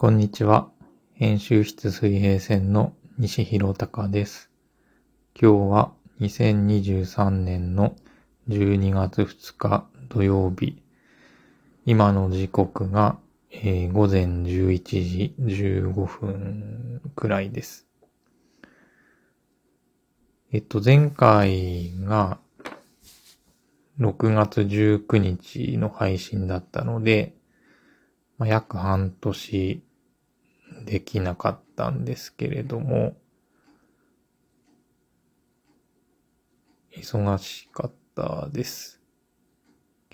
こんにちは。編集室水平線の西広隆です。今日は2023年の12月2日土曜日。今の時刻が、えー、午前11時15分くらいです。えっと、前回が6月19日の配信だったので、ま、約半年できなかったんですけれども、忙しかったです。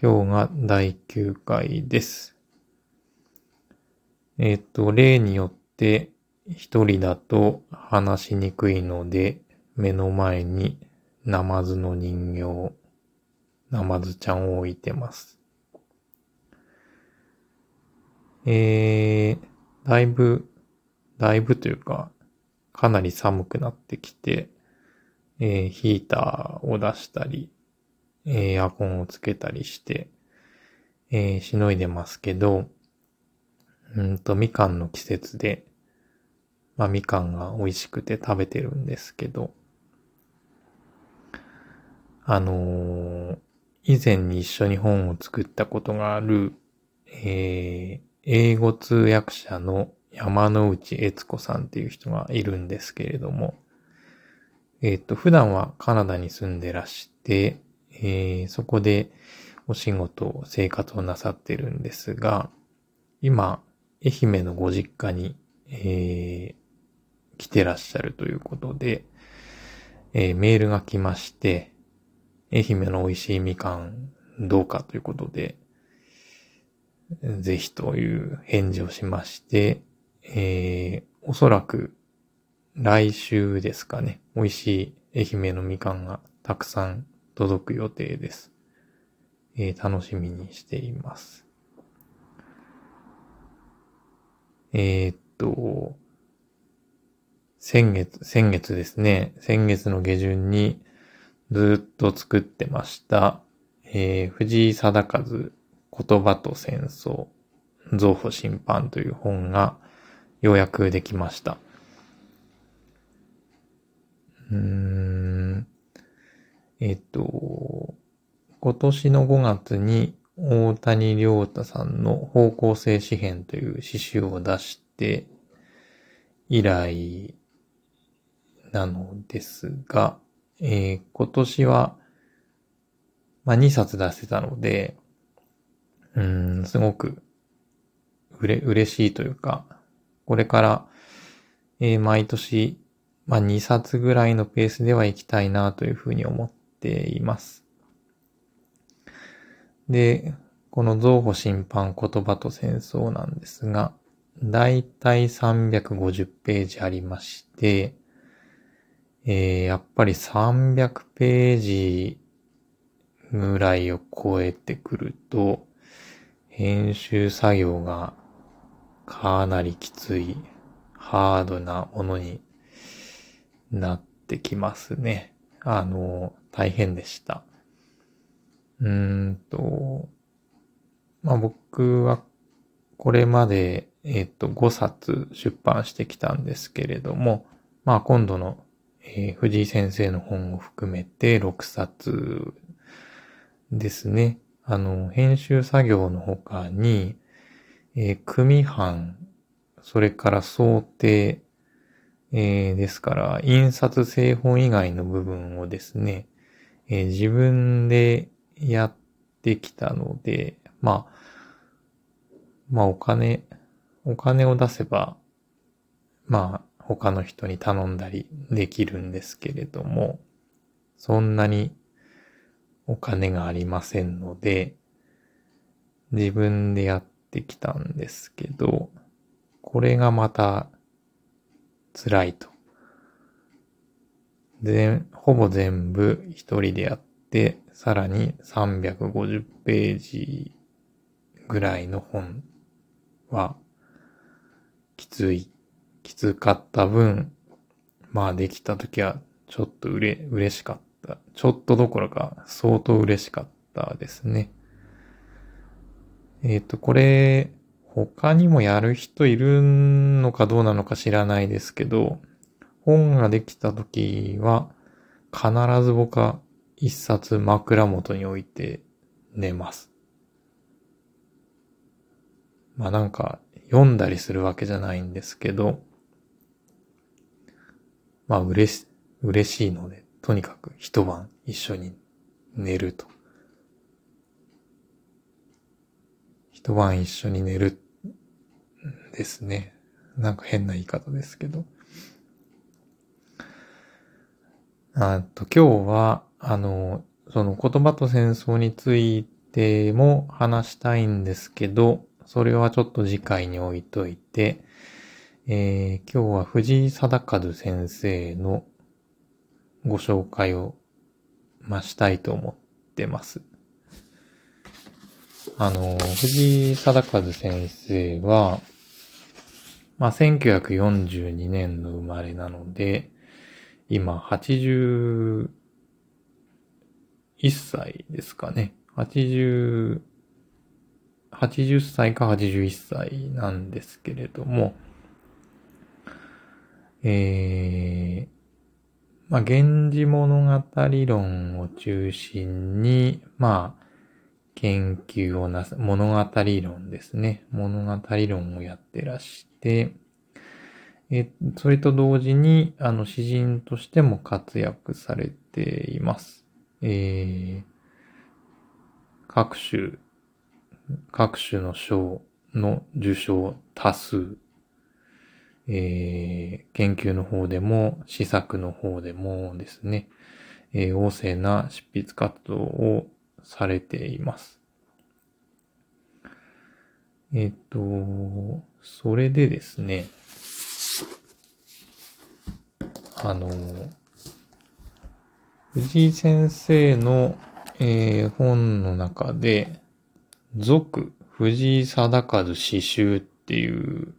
今日が第9回です。えっ、と、例によって一人だと話しにくいので、目の前にナマズの人形、ナマズちゃんを置いてます。えー、だいぶだいぶというか、かなり寒くなってきて、えー、ヒーターを出したり、えエアコンをつけたりして、えー、しのいでますけど、うんと、みかんの季節で、まあ、みかんが美味しくて食べてるんですけど、あのー、以前に一緒に本を作ったことがある、えー、英語通訳者の山之内悦子さんっていう人がいるんですけれども、えっ、と、普段はカナダに住んでらして、えー、そこでお仕事、生活をなさってるんですが、今、愛媛のご実家に、えー、来てらっしゃるということで、えー、メールが来まして、愛媛の美味しいみかんどうかということで、ぜひという返事をしまして、えー、おそらく来週ですかね、美味しい愛媛のみかんがたくさん届く予定です。えー、楽しみにしています。えー、っと、先月、先月ですね、先月の下旬にずっと作ってました、えー、藤井貞和言葉と戦争、造法審判という本が、ようやくできました。うーん。えっと、今年の5月に大谷良太さんの方向性詩編という詩集を出して以来なのですが、えー、今年は、まあ、2冊出せたので、うん、すごくうれ、嬉しいというか、これから、えー、毎年、まあ、2冊ぐらいのペースでは行きたいなというふうに思っています。で、この造語審判言葉と戦争なんですが、だいたい350ページありまして、えー、やっぱり300ページぐらいを超えてくると、編集作業がかなりきつい、ハードなものになってきますね。あの、大変でした。うーんと、まあ、僕はこれまで、えっ、と、5冊出版してきたんですけれども、まあ、今度の、えー、藤井先生の本を含めて6冊ですね。あの、編集作業の他に、えー、組版、それから想定、えー、ですから、印刷製本以外の部分をですね、えー、自分でやってきたので、まあ、まあお金、お金を出せば、まあ他の人に頼んだりできるんですけれども、そんなにお金がありませんので、自分でやってってきたんですけど、これがまた辛いと。全、ほぼ全部一人でやって、さらに350ページぐらいの本はきつい、きつかった分、まあできた時はちょっとうれ、嬉しかった。ちょっとどころか相当嬉しかったですね。えっ、ー、と、これ、他にもやる人いるのかどうなのか知らないですけど、本ができた時は、必ず僕は一冊枕元に置いて寝ます。まあなんか読んだりするわけじゃないんですけど、まあ嬉し、嬉しいので、とにかく一晩一緒に寝ると。一晩一緒に寝るですね。なんか変な言い方ですけど。あと今日は、あの、その言葉と戦争についても話したいんですけど、それはちょっと次回に置いといて、えー、今日は藤井貞和先生のご紹介を、ましたいと思ってます。あの、藤井貞和先生は、まあ、1942年の生まれなので、今、81歳ですかね。80、80歳か81歳なんですけれども、えー、まあ、源氏物語論を中心に、まあ、研究をなす、物語論ですね。物語論をやってらして、え、それと同時に、あの、詩人としても活躍されています。えー、各種、各種の賞の受賞多数、えー、研究の方でも、施策の方でもですね、えー、旺盛な執筆活動をされています。えっ、と、それでですね、あの、藤井先生の、えー、本の中で、続藤井貞和詩集っていう、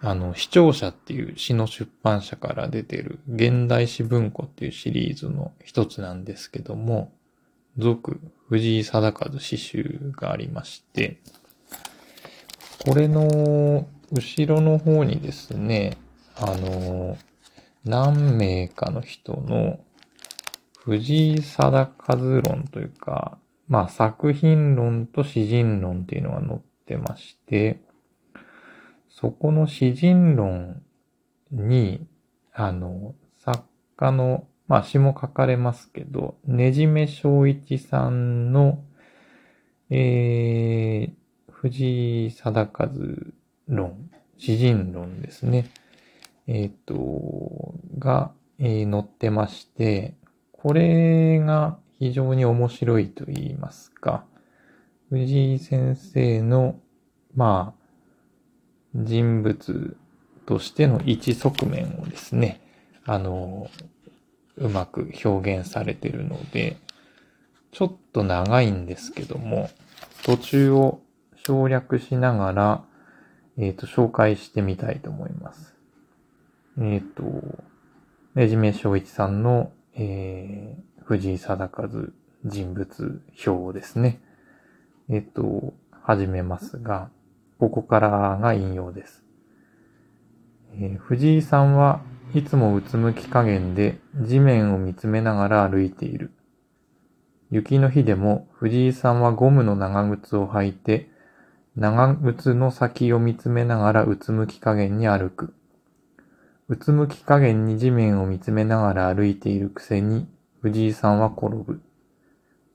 あの、視聴者っていう詩の出版社から出てる現代詩文庫っていうシリーズの一つなんですけども、続藤井貞和詩集がありまして、これの後ろの方にですね、あの、何名かの人の藤井貞和論というか、まあ作品論と詩人論っていうのが載ってまして、そこの詩人論に、あの、作家のまあ詩も書かれますけど、ねじめ正一さんの、えー、藤井貞和論、詩人論ですね。えっ、ー、と、が、えー、載ってまして、これが非常に面白いと言いますか、藤井先生の、まあ、人物としての一側面をですね、あの、うまく表現されているので、ちょっと長いんですけども、途中を省略しながら、えっ、ー、と、紹介してみたいと思います。えっ、ー、と、ねじめ正一さんの、えー、藤井貞和人物表ですね。えっ、ー、と、始めますが、ここからが引用です。えー、藤井さんはいつもうつむき加減で地面を見つめながら歩いている。雪の日でも藤井さんはゴムの長靴を履いて、長靴の先を見つめながらうつむき加減に歩く。うつむき加減に地面を見つめながら歩いているくせに、藤井さんは転ぶ。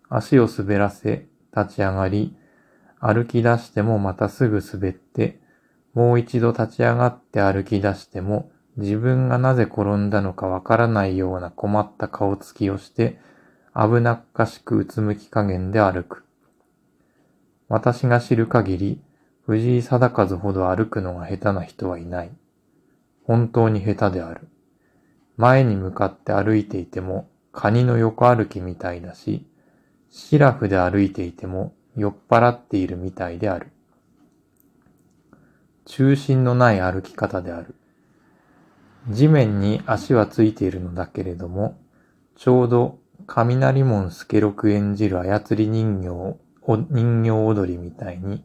足を滑らせ、立ち上がり、歩き出してもまたすぐ滑って、もう一度立ち上がって歩き出しても、自分がなぜ転んだのかわからないような困った顔つきをして、危なっかしくうつむき加減で歩く。私が知る限り、藤井貞和ほど歩くのが下手な人はいない。本当に下手である。前に向かって歩いていても、カニの横歩きみたいだし、シラフで歩いていても酔っ払っているみたいである。中心のない歩き方である。地面に足はついているのだけれども、ちょうど雷門助六演じる操り人形を、人形踊りみたいに、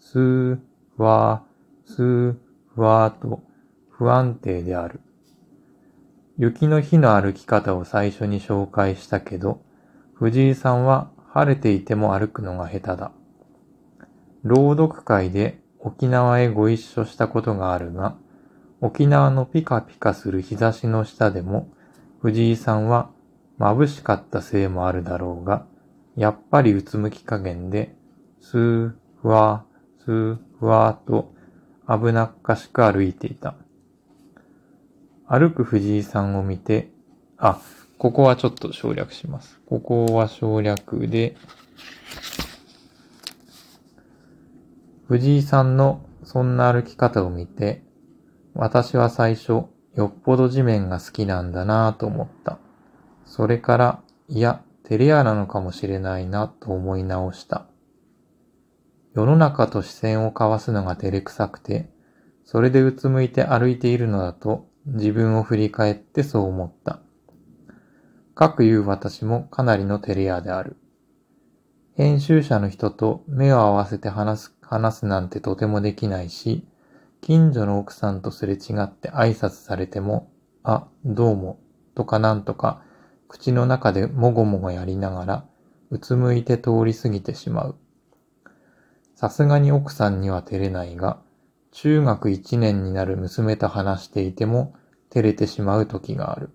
スー、わー、スー、わーと不安定である。雪の日の歩き方を最初に紹介したけど、藤井さんは晴れていても歩くのが下手だ。朗読会で沖縄へご一緒したことがあるが、沖縄のピカピカする日差しの下でも、藤井さんは眩しかったせいもあるだろうが、やっぱりうつむき加減で、スー、ふわー、スー、ふわーと危なっかしく歩いていた。歩く藤井さんを見て、あ、ここはちょっと省略します。ここは省略で、藤井さんのそんな歩き方を見て、私は最初、よっぽど地面が好きなんだなぁと思った。それから、いや、照れ屋なのかもしれないなと思い直した。世の中と視線を交わすのが照れくさくて、それでうつむいて歩いているのだと自分を振り返ってそう思った。かくいう私もかなりの照れ屋である。編集者の人と目を合わせて話す、話すなんてとてもできないし、近所の奥さんとすれ違って挨拶されても、あ、どうも、とかなんとか、口の中でもごもごやりながら、うつむいて通り過ぎてしまう。さすがに奥さんには照れないが、中学一年になる娘と話していても、照れてしまう時がある。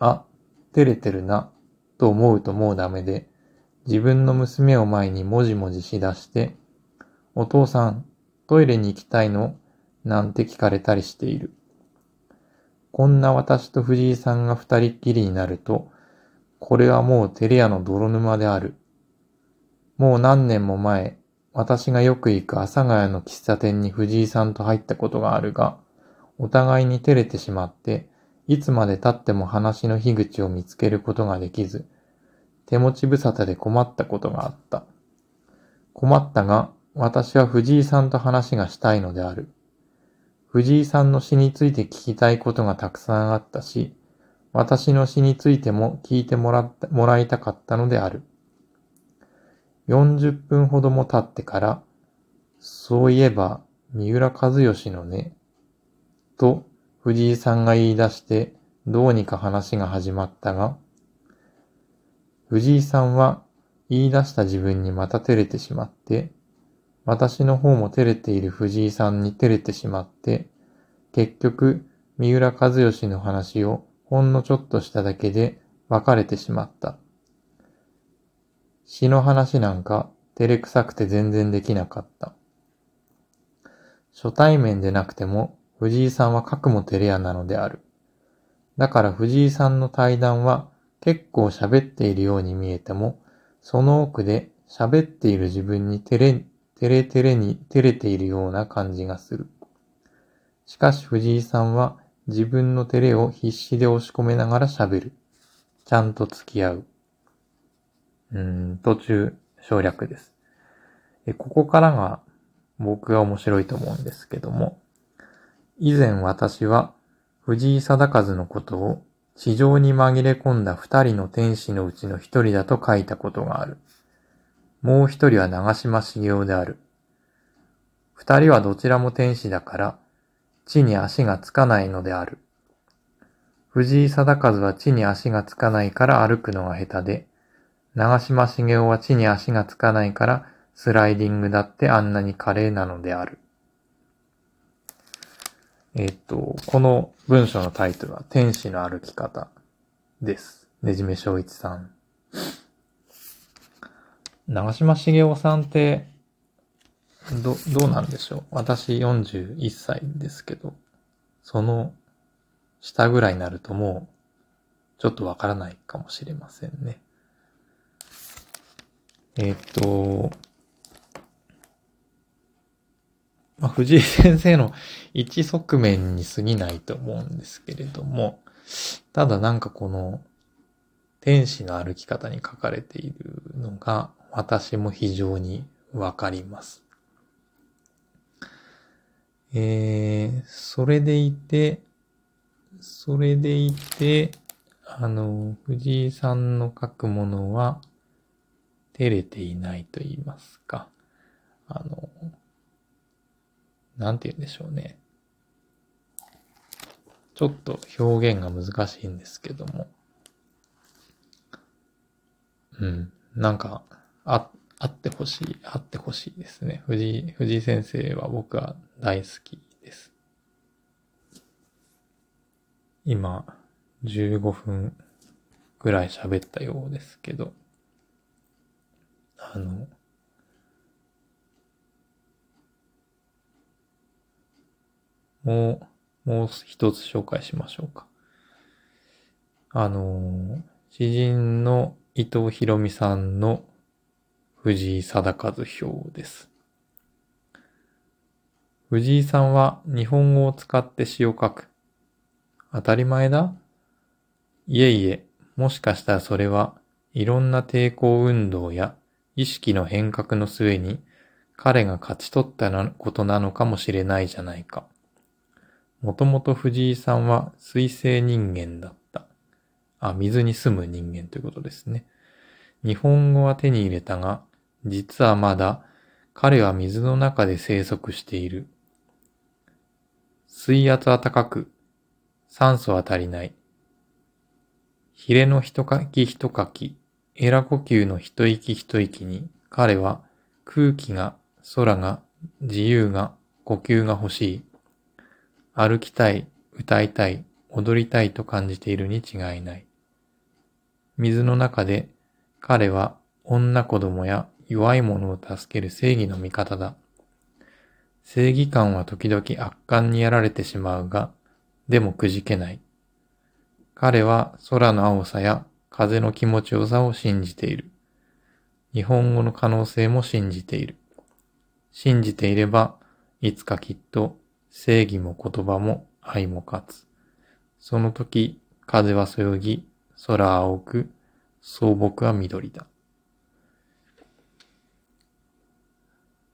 あ、照れてるな、と思うともうダメで、自分の娘を前にもじもじしだして、お父さん、トイレに行きたいの？なんて聞かれたりしている。こんな私と藤井さんが二人っきりになると、これはもうテレ屋の泥沼である。もう何年も前、私がよく行く阿佐ヶ谷の喫茶店に藤井さんと入ったことがあるが、お互いに照れてしまって、いつまで経っても話の樋口を見つけることができず、手持ち無沙汰で困ったことがあった。困ったが、私は藤井さんと話がしたいのである。藤井さんの詩について聞きたいことがたくさんあったし、私の詩についても聞いてもらった、もらいたかったのである。40分ほども経ってから、そういえば、三浦和義のね、と藤井さんが言い出して、どうにか話が始まったが、藤井さんは言い出した自分にまた照れてしまって、私の方も照れている藤井さんに照れてしまって、結局、三浦和義の話をほんのちょっとしただけで別れてしまった。詩の話なんか照れくさくて全然できなかった。初対面でなくても藤井さんは書くも照れ屋なのである。だから藤井さんの対談は結構喋っているように見えても、その奥で喋っている自分に照れてれてれに照れているような感じがする。しかし藤井さんは自分の照れを必死で押し込めながら喋る。ちゃんと付き合う。うん、途中省略です。えここからが僕が面白いと思うんですけども、以前私は藤井貞和のことを地上に紛れ込んだ二人の天使のうちの一人だと書いたことがある。もう一人は長島茂雄である。二人はどちらも天使だから、地に足がつかないのである。藤井貞和は地に足がつかないから歩くのが下手で、長島茂雄は地に足がつかないからスライディングだってあんなに華麗なのである。えっと、この文章のタイトルは天使の歩き方です。ねじめ正一さん。長島茂雄さんって、ど、どうなんでしょう？私41歳ですけど、その下ぐらいになるともう、ちょっとわからないかもしれませんね。えっ、と、まあ、藤井先生の一側面に過ぎないと思うんですけれども、ただなんかこの天使の歩き方に書かれているのが私も非常にわかります。えー、それでいて、それでいて、あの、藤井さんの書くものは、照れていないと言いますか。あの、なんて言うんでしょうね。ちょっと表現が難しいんですけども。うん。なんか、あ、あってほしい、あってほしいですね。藤井、藤井先生は僕は大好きです。今、15分ぐらい喋ったようですけど、あの、もう、もう一つ紹介しましょうか。あの、詩人の伊藤博美さんの藤井貞和表です。藤井さんは日本語を使って詩を書く。当たり前だいえいえ、もしかしたらそれはいろんな抵抗運動や意識の変革の末に彼が勝ち取ったことなのかもしれないじゃないか。もともと藤井さんは水星人間だった。あ、水に住む人間ということですね。日本語は手に入れたが、実はまだ彼は水の中で生息している。水圧は高く、酸素は足りない。ヒレの一かき一かき、エラ呼吸の一息一息に、彼は空気が、空が、自由が、呼吸が欲しい。歩きたい、歌いたい、踊りたいと感じているに違いない。水の中で彼は女子供や弱い者を助ける正義の味方だ。正義感は時々悪感にやられてしまうが、でもくじけない。彼は空の青さや風の気持ちよさを信じている。日本語の可能性も信じている。信じていれば、いつかきっと正義も言葉も愛も勝つ。その時、風はそよぎ、空青く、草木は緑だ。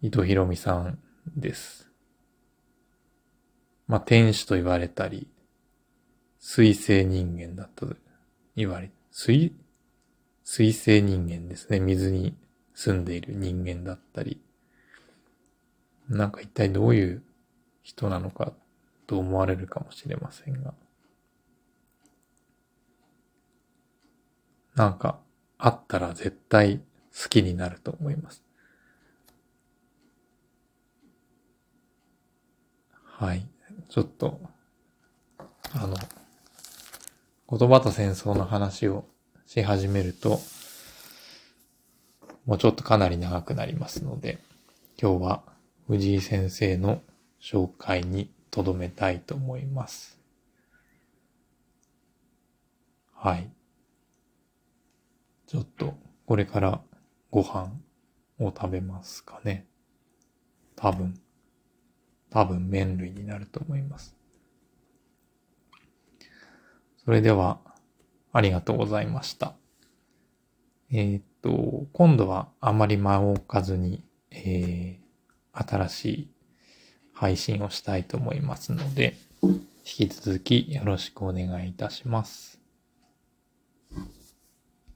伊藤博美さんです。まあ、天使と言われたり、水星人間だったと言われ、水、水星人間ですね。水に住んでいる人間だったり、なんか一体どういう人なのかと思われるかもしれませんが。なんか、あったら絶対好きになると思います。はい。ちょっと、あの、言葉と戦争の話をし始めると、もうちょっとかなり長くなりますので、今日は藤井先生の紹介に留めたいと思います。はい。ちょっと、これからご飯を食べますかね。多分。多分麺類になると思います。それでは、ありがとうございました。えー、っと、今度はあまり間を置かずに、えー、新しい配信をしたいと思いますので、引き続きよろしくお願いいたします。